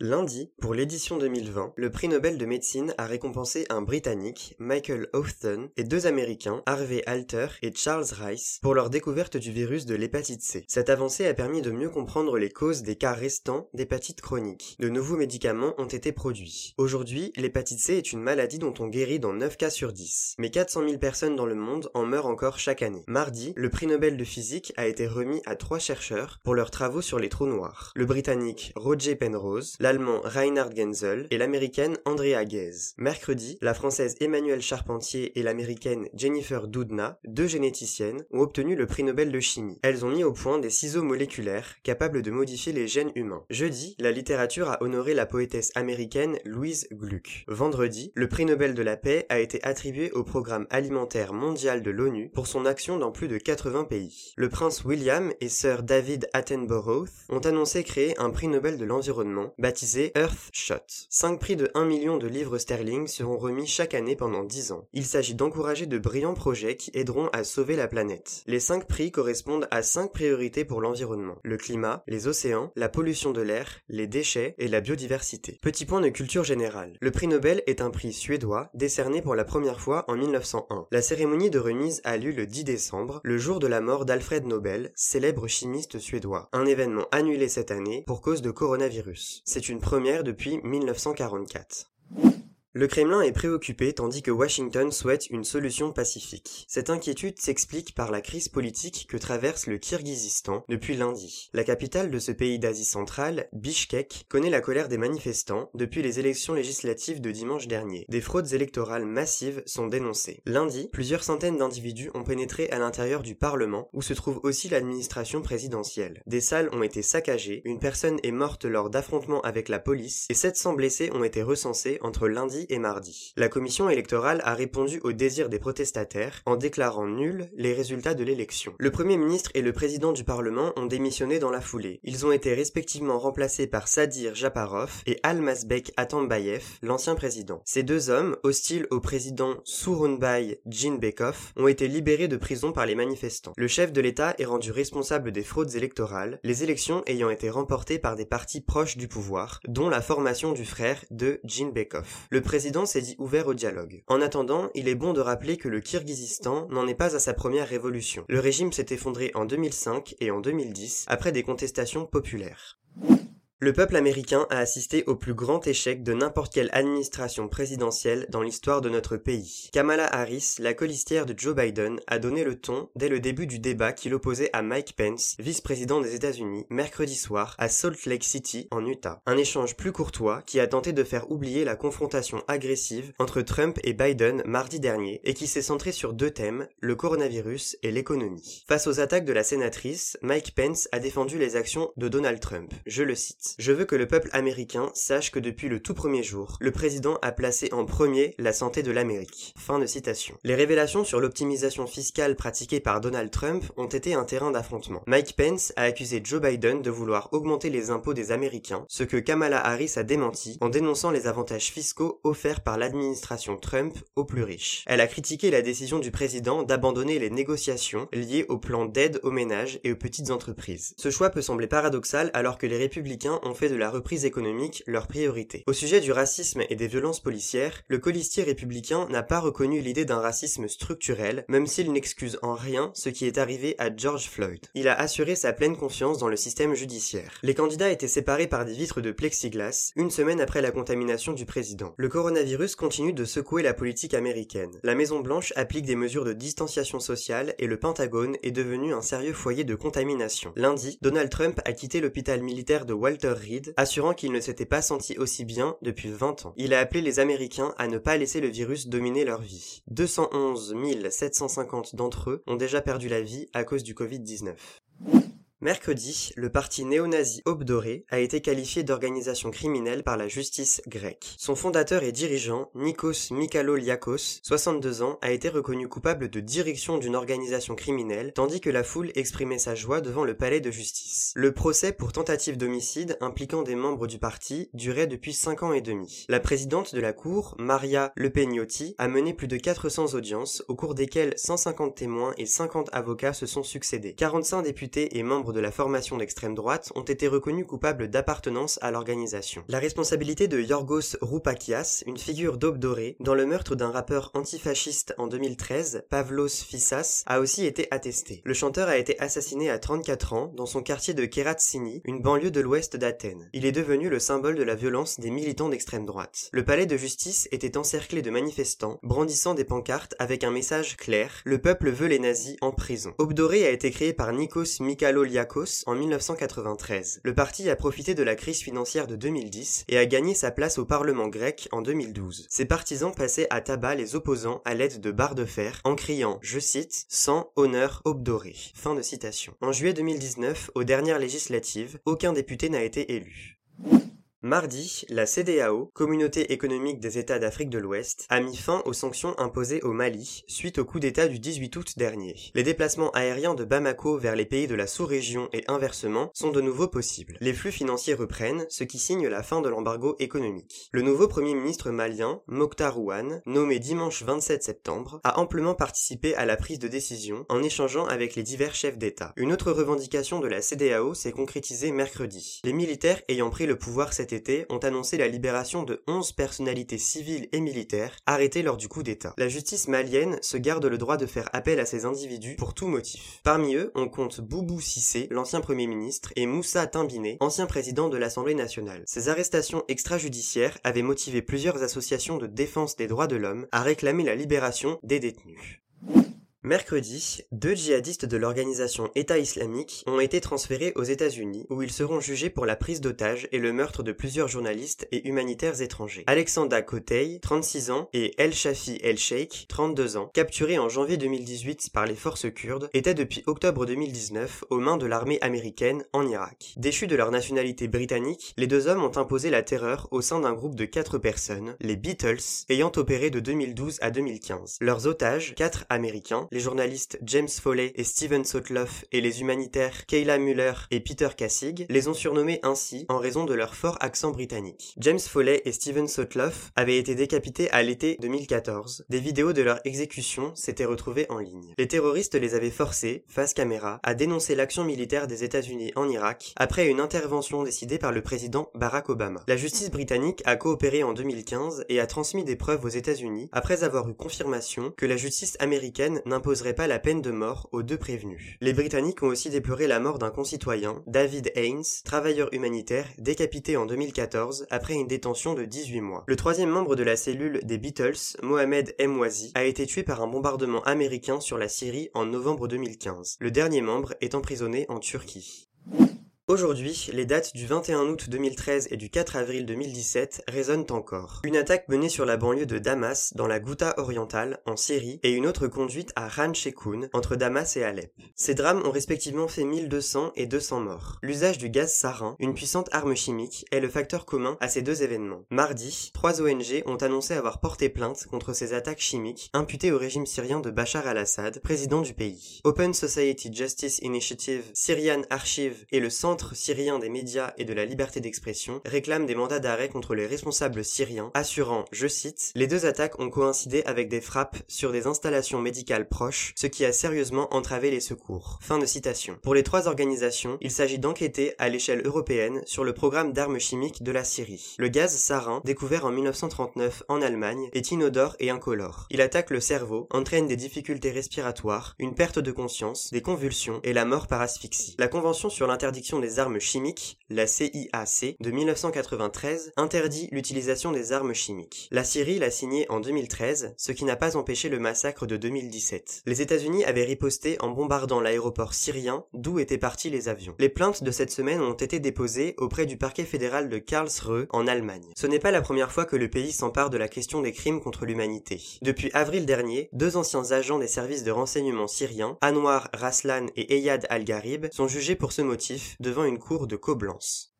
Lundi, pour l'édition 2020, le prix Nobel de médecine a récompensé un Britannique, Michael Houghton, et deux Américains, Harvey Alter et Charles Rice, pour leur découverte du virus de l'hépatite C. Cette avancée a permis de mieux comprendre les causes des cas restants d'hépatite chronique. De nouveaux médicaments ont été produits. Aujourd'hui, l'hépatite C est une maladie dont on guérit dans 9 cas sur 10. Mais 400 000 personnes dans le monde en meurent encore chaque année. Mardi, le prix Nobel de physique a été remis à trois chercheurs pour leurs travaux sur les trous noirs. Le Britannique Roger Penrose, l'allemand Reinhard Genzel et l'américaine Andrea Ghez. Mercredi, la française Emmanuelle Charpentier et l'américaine Jennifer Doudna, deux généticiennes, ont obtenu le prix Nobel de chimie. Elles ont mis au point des ciseaux moléculaires capables de modifier les gènes humains. Jeudi, la littérature a honoré la poétesse américaine Louise Gluck. Vendredi, le prix Nobel de la paix a été attribué au programme alimentaire mondial de l'ONU pour son action dans plus de 80 pays. Le prince William et sir David Attenborough ont annoncé créer un prix Nobel de l'environnement baptisé Earthshot. 5 prix de 1 million de livres sterling seront remis chaque année pendant 10 ans. Il s'agit d'encourager de brillants projets qui aideront à sauver la planète. Les 5 prix correspondent à 5 priorités pour l'environnement. Le climat, les océans, la pollution de l'air, les déchets et la biodiversité. Petit point de culture générale. Le prix Nobel est un prix suédois décerné pour la première fois en 1901. La cérémonie de remise a lieu le 10 décembre, le jour de la mort d'Alfred Nobel, célèbre chimiste suédois. Un événement annulé cette année pour cause de coronavirus. Une première depuis 1944. Le Kremlin est préoccupé tandis que Washington souhaite une solution pacifique. Cette inquiétude s'explique par la crise politique que traverse le Kirghizistan depuis lundi. La capitale de ce pays d'Asie centrale, Bishkek, connaît la colère des manifestants depuis les élections législatives de dimanche dernier. Des fraudes électorales massives sont dénoncées. Lundi, plusieurs centaines d'individus ont pénétré à l'intérieur du Parlement où se trouve aussi l'administration présidentielle. Des salles ont été saccagées, une personne est morte lors d'affrontements avec la police et 700 blessés ont été recensés entre lundi mardi. La commission électorale a répondu aux désirs des protestataires en déclarant nuls les résultats de l'élection. Le premier ministre et le président du parlement ont démissionné dans la foulée. Ils ont été respectivement remplacés par Sadir Japarov et Almazbek Atambayev, l'ancien président. Ces deux hommes, hostiles au président Surunbay Jinbekov, ont été libérés de prison par les manifestants. Le chef de l'État est rendu responsable des fraudes électorales, les élections ayant été remportées par des partis proches du pouvoir, dont la formation du frère de Jinbekov. Président s'est dit ouvert au dialogue. En attendant, il est bon de rappeler que le Kirghizistan n'en est pas à sa première révolution. Le régime s'est effondré en 2005 et en 2010 après des contestations populaires. Le peuple américain a assisté au plus grand échec de n'importe quelle administration présidentielle dans l'histoire de notre pays. Kamala Harris, la colistière de Joe Biden, a donné le ton dès le début du débat qui l'opposait à Mike Pence, vice-président des États-Unis, mercredi soir à Salt Lake City, en Utah. Un échange plus courtois qui a tenté de faire oublier la confrontation agressive entre Trump et Biden mardi dernier et qui s'est centré sur deux thèmes, le coronavirus et l'économie. Face aux attaques de la sénatrice, Mike Pence a défendu les actions de Donald Trump. Je le cite. Je veux que le peuple américain sache que depuis le tout premier jour, le président a placé en premier la santé de l'Amérique. Fin de citation. Les révélations sur l'optimisation fiscale pratiquée par Donald Trump ont été un terrain d'affrontement. Mike Pence a accusé Joe Biden de vouloir augmenter les impôts des Américains, ce que Kamala Harris a démenti en dénonçant les avantages fiscaux offerts par l'administration Trump aux plus riches. Elle a critiqué la décision du président d'abandonner les négociations liées au plan d'aide aux ménages et aux petites entreprises. Ce choix peut sembler paradoxal alors que les républicains ont fait de la reprise économique leur priorité. Au sujet du racisme et des violences policières, le colistier républicain n'a pas reconnu l'idée d'un racisme structurel, même s'il n'excuse en rien ce qui est arrivé à George Floyd. Il a assuré sa pleine confiance dans le système judiciaire. Les candidats étaient séparés par des vitres de plexiglas, une semaine après la contamination du président. Le coronavirus continue de secouer la politique américaine. La Maison Blanche applique des mesures de distanciation sociale et le Pentagone est devenu un sérieux foyer de contamination. Lundi, Donald Trump a quitté l'hôpital militaire de Walter Reed, assurant qu'il ne s'était pas senti aussi bien depuis 20 ans. Il a appelé les Américains à ne pas laisser le virus dominer leur vie. 211 750 d'entre eux ont déjà perdu la vie à cause du Covid-19. Mercredi, le parti néo-nazi Aube Dorée a été qualifié d'organisation criminelle par la justice grecque. Son fondateur et dirigeant, Nikos Mikaloliakos, 62 ans, a été reconnu coupable de direction d'une organisation criminelle, tandis que la foule exprimait sa joie devant le palais de justice. Le procès pour tentative d'homicide impliquant des membres du parti durait depuis 5 ans et demi. La présidente de la cour, Maria Lepegnotti, a mené plus de 400 audiences, au cours desquelles 150 témoins et 50 avocats se sont succédés. 45 députés et membres de la formation d'extrême droite ont été reconnus coupables d'appartenance à l'organisation. La responsabilité de Yorgos Roupakias, une figure d'aube dorée, dans le meurtre d'un rappeur antifasciste en 2013, Pavlos Fissas, a aussi été attestée. Le chanteur a été assassiné à 34 ans dans son quartier de Keratsini, une banlieue de l'ouest d'Athènes. Il est devenu le symbole de la violence des militants d'extrême droite. Le palais de justice était encerclé de manifestants, brandissant des pancartes avec un message clair, le peuple veut les nazis en prison. Aube dorée a été créé par Nikos En 1993. Le parti a profité de la crise financière de 2010 et a gagné sa place au Parlement grec en 2012. Ses partisans passaient à tabac les opposants à l'aide de barres de fer en criant, je cite, sans honneur obdoré. Fin de citation. En juillet 2019, aux dernières législatives, aucun député n'a été élu. Mardi, la CDAO, Communauté économique des États d'Afrique de l'Ouest, a mis fin aux sanctions imposées au Mali suite au coup d'État du 18 août dernier. Les déplacements aériens de Bamako vers les pays de la sous-région et inversement sont de nouveau possibles. Les flux financiers reprennent, ce qui signe la fin de l'embargo économique. Le nouveau Premier ministre malien, Mokhtar Ouane, nommé dimanche 27 septembre, a amplement participé à la prise de décision en échangeant avec les divers chefs d'État. Une autre revendication de la CDAO s'est concrétisée mercredi. Les militaires ayant pris le pouvoir cette ont annoncé la libération de 11 personnalités civiles et militaires arrêtées lors du coup d'État. La justice malienne se garde le droit de faire appel à ces individus pour tout motif. Parmi eux, on compte Boubou Sissé, l'ancien Premier ministre, et Moussa Timbiné, ancien président de l'Assemblée nationale. Ces arrestations extrajudiciaires avaient motivé plusieurs associations de défense des droits de l'homme à réclamer la libération des détenus. Mercredi, deux djihadistes de l'organisation État islamique ont été transférés aux États-Unis où ils seront jugés pour la prise d'otages et le meurtre de plusieurs journalistes et humanitaires étrangers. Alexandra Kotei, 36 ans, et El Shafi El Sheikh, 32 ans, capturés en janvier 2018 par les forces kurdes, étaient depuis octobre 2019 aux mains de l'armée américaine en Irak. Déchus de leur nationalité britannique, les deux hommes ont imposé la terreur au sein d'un groupe de quatre personnes, les Beatles, ayant opéré de 2012 à 2015. Leurs otages, quatre américains, journalistes James Foley et Steven Sotloff et les humanitaires Kayla Muller et Peter Kassig les ont surnommés ainsi en raison de leur fort accent britannique. James Foley et Steven Sotloff avaient été décapités à l'été 2014. Des vidéos de leur exécution s'étaient retrouvées en ligne. Les terroristes les avaient forcés, face caméra, à dénoncer l'action militaire des États-Unis en Irak après une intervention décidée par le président Barack Obama. La justice britannique a coopéré en 2015 et a transmis des preuves aux États-Unis après avoir eu confirmation que la justice américaine n'impose n'imposerait pas la peine de mort aux deux prévenus. Les Britanniques ont aussi déploré la mort d'un concitoyen, David Haynes, travailleur humanitaire, décapité en 2014 après une détention de 18 mois. Le troisième membre de la cellule des Beatles, Mohamed Emwazi, a été tué par un bombardement américain sur la Syrie en novembre 2015. Le dernier membre est emprisonné en Turquie. Aujourd'hui, les dates du 21 août 2013 et du 4 avril 2017 résonnent encore. Une attaque menée sur la banlieue de Damas, dans la Ghouta orientale, en Syrie, et une autre conduite à Khan Sheikhoun, entre Damas et Alep. Ces drames ont respectivement fait 1200 et 200 morts. L'usage du gaz sarin, une puissante arme chimique, est le facteur commun à ces deux événements. Mardi, trois ONG ont annoncé avoir porté plainte contre ces attaques chimiques imputées au régime syrien de Bachar al-Assad, président du pays. Open Society Justice Initiative, Syrian Archive et le Centre syrien des médias et de la liberté d'expression réclament des mandats d'arrêt contre les responsables syriens, assurant, je cite, les deux attaques ont coïncidé avec des frappes sur des installations médicales proches, ce qui a sérieusement entravé les secours. Fin de citation. Pour les trois organisations, il s'agit d'enquêter à l'échelle européenne sur le programme d'armes chimiques de la Syrie. Le gaz sarin, découvert en 1939 en Allemagne, est inodore et incolore. Il attaque le cerveau, entraîne des difficultés respiratoires, une perte de conscience, des convulsions et la mort par asphyxie. La Convention sur l'interdiction des des armes chimiques, la CIAC, de 1993, interdit l'utilisation des armes chimiques. La Syrie l'a signé en 2013, ce qui n'a pas empêché le massacre de 2017. Les États-Unis avaient riposté en bombardant l'aéroport syrien d'où étaient partis les avions. Les plaintes de cette semaine ont été déposées auprès du parquet fédéral de Karlsruhe en Allemagne. Ce n'est pas la première fois que le pays s'empare de la question des crimes contre l'humanité. Depuis avril dernier, deux anciens agents des services de renseignement syriens, Anwar Raslan et Eyad Al-Gharib, sont jugés pour ce motif devant une cour de Coblence.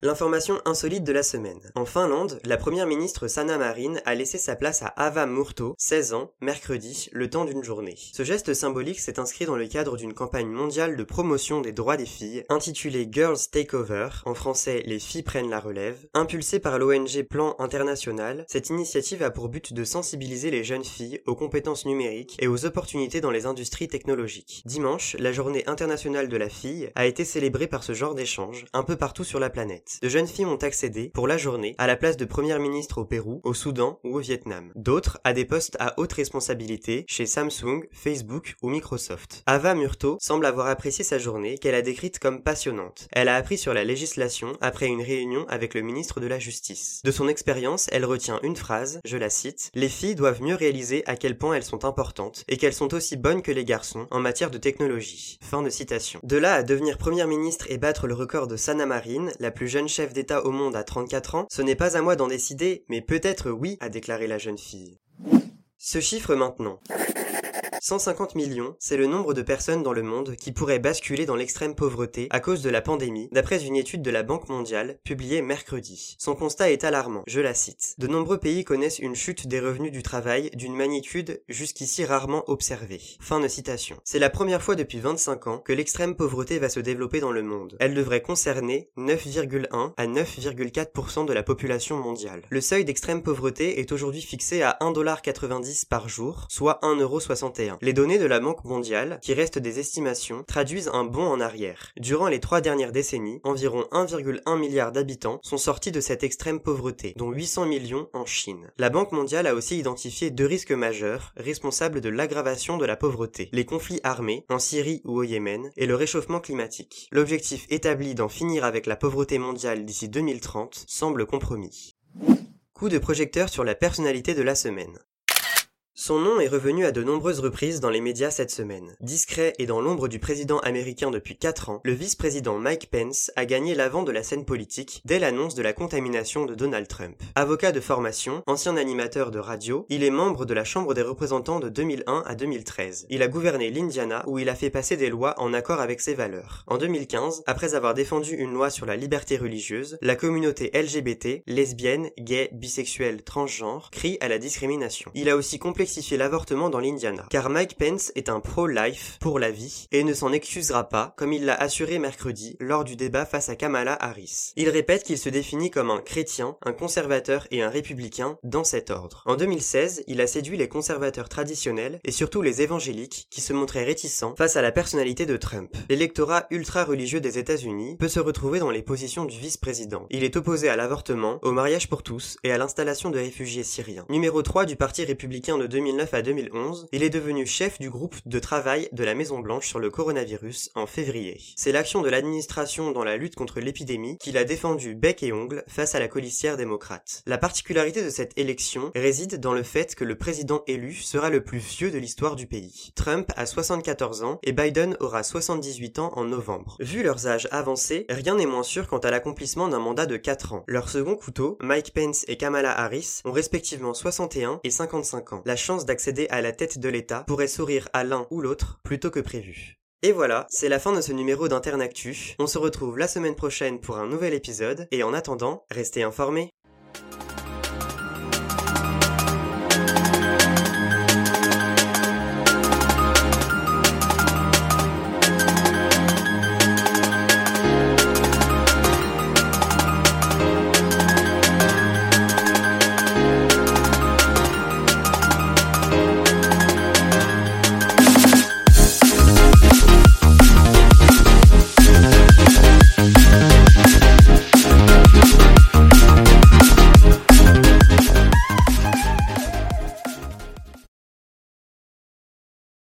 L'information insolite de la semaine. En Finlande, la première ministre Sanna Marin a laissé sa place à Ava Murto, 16 ans, mercredi, le temps d'une journée. Ce geste symbolique s'est inscrit dans le cadre d'une campagne mondiale de promotion des droits des filles, intitulée Girls Take Over, en français Les filles prennent la relève. Impulsée par l'ONG Plan International, cette initiative a pour but de sensibiliser les jeunes filles aux compétences numériques et aux opportunités dans les industries technologiques. Dimanche, la journée internationale de la fille a été célébrée par ce genre d'échange, un peu partout sur la planète de jeunes filles ont accédé, pour la journée, à la place de première ministre au Pérou, au Soudan ou au Vietnam. D'autres à des postes à haute responsabilité chez Samsung, Facebook ou Microsoft. Ava Murto semble avoir apprécié sa journée qu'elle a décrite comme passionnante. Elle a appris sur la législation après une réunion avec le ministre de la Justice. De son expérience, elle retient une phrase, je la cite, Les filles doivent mieux réaliser à quel point elles sont importantes et qu'elles sont aussi bonnes que les garçons en matière de technologie. Fin de citation. De là à devenir première ministre et battre le record de Sana Marine, la plus jeune chef d'État au monde à 34 ans, ce n'est pas à moi d'en décider, mais peut-être oui, a déclaré la jeune fille. Ce chiffre maintenant. 150 millions, c'est le nombre de personnes dans le monde qui pourraient basculer dans l'extrême pauvreté à cause de la pandémie, d'après une étude de la Banque mondiale publiée mercredi. Son constat est alarmant, je la cite. De nombreux pays connaissent une chute des revenus du travail d'une magnitude jusqu'ici rarement observée. Fin de citation. C'est la première fois depuis 25 ans que l'extrême pauvreté va se développer dans le monde. Elle devrait concerner 9,1 à 9,4% de la population mondiale. Le seuil d'extrême pauvreté est aujourd'hui fixé à 1,90$ par jour, soit 1,61€. Les données de la Banque mondiale, qui restent des estimations, traduisent un bond en arrière. Durant les trois dernières décennies, environ 1,1 milliard d'habitants sont sortis de cette extrême pauvreté, dont 800 millions en Chine. La Banque mondiale a aussi identifié deux risques majeurs responsables de l'aggravation de la pauvreté, les conflits armés, en Syrie ou au Yémen, et le réchauffement climatique. L'objectif établi d'en finir avec la pauvreté mondiale d'ici 2030 semble compromis. Coup de projecteur sur la personnalité de la semaine. Son nom est revenu à de nombreuses reprises dans les médias cette semaine. Discret et dans l'ombre du président américain depuis 4 ans, le vice-président Mike Pence a gagné l'avant de la scène politique dès l'annonce de la contamination de Donald Trump. Avocat de formation, ancien animateur de radio, il est membre de la Chambre des représentants de 2001 à 2013. Il a gouverné l'Indiana où il a fait passer des lois en accord avec ses valeurs. En 2015, après avoir défendu une loi sur la liberté religieuse, la communauté LGBT, lesbienne, gay, bisexuelle, transgenre, crie à la discrimination. Il a aussi l'avortement dans l'Indiana. Car Mike Pence est un pro-life, pour la vie, et ne s'en excusera pas, comme il l'a assuré mercredi lors du débat face à Kamala Harris. Il répète qu'il se définit comme un chrétien, un conservateur et un républicain dans cet ordre. En 2016, il a séduit les conservateurs traditionnels et surtout les évangéliques qui se montraient réticents face à la personnalité de Trump. L'électorat ultra-religieux des États-Unis peut se retrouver dans les positions du vice-président. Il est opposé à l'avortement, au mariage pour tous et à l'installation de réfugiés syriens. Numéro 3 du Parti républicain de 2009 à 2011, il est devenu chef du groupe de travail de la Maison Blanche sur le coronavirus en février. C'est l'action de l'administration dans la lutte contre l'épidémie qu'il a défendu bec et ongle face à la colistière démocrate. La particularité de cette élection réside dans le fait que le président élu sera le plus vieux de l'histoire du pays. Trump a 74 ans et Biden aura 78 ans en novembre. Vu leurs âges avancés, rien n'est moins sûr quant à l'accomplissement d'un mandat de 4 ans. Leur second couteau, Mike Pence et Kamala Harris, ont respectivement 61 et 55 ans. D'accéder à la tête de l'État pourrait sourire à l'un ou l'autre plutôt que prévu. Et voilà, c'est la fin de ce numéro d'Internactu. On se retrouve la semaine prochaine pour un nouvel épisode, et en attendant, restez informés.